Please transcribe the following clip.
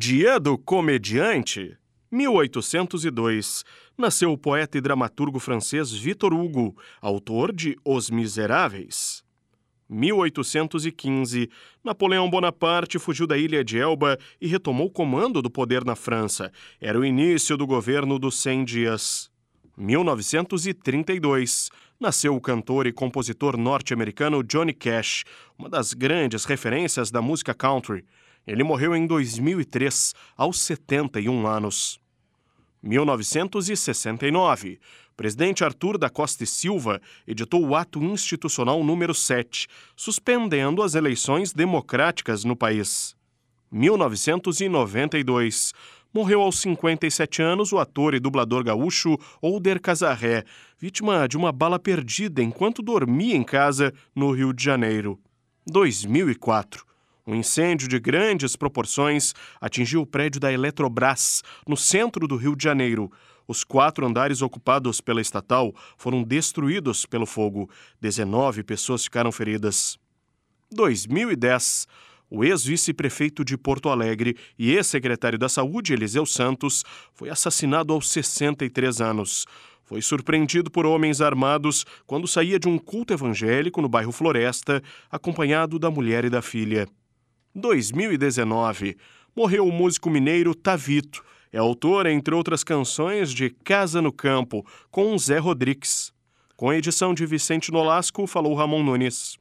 Dia do Comediante. 1802. Nasceu o poeta e dramaturgo francês Victor Hugo, autor de Os Miseráveis. 1815. Napoleão Bonaparte fugiu da ilha de Elba e retomou o comando do poder na França. Era o início do governo dos 100 dias. 1932. Nasceu o cantor e compositor norte-americano Johnny Cash, uma das grandes referências da música country. Ele morreu em 2003, aos 71 anos. 1969. Presidente Arthur da Costa e Silva editou o ato institucional número 7, suspendendo as eleições democráticas no país. 1992. Morreu aos 57 anos o ator e dublador gaúcho Older Casarré, vítima de uma bala perdida enquanto dormia em casa no Rio de Janeiro. 2004. Um incêndio de grandes proporções atingiu o prédio da Eletrobras, no centro do Rio de Janeiro. Os quatro andares ocupados pela estatal foram destruídos pelo fogo. 19 pessoas ficaram feridas. 2010. O ex-vice-prefeito de Porto Alegre e ex-secretário da Saúde, Eliseu Santos, foi assassinado aos 63 anos. Foi surpreendido por homens armados quando saía de um culto evangélico no bairro Floresta, acompanhado da mulher e da filha. 2019. Morreu o músico mineiro Tavito. É autor, entre outras canções, de Casa no Campo, com Zé Rodrigues. Com a edição de Vicente Nolasco, falou Ramon Nunes.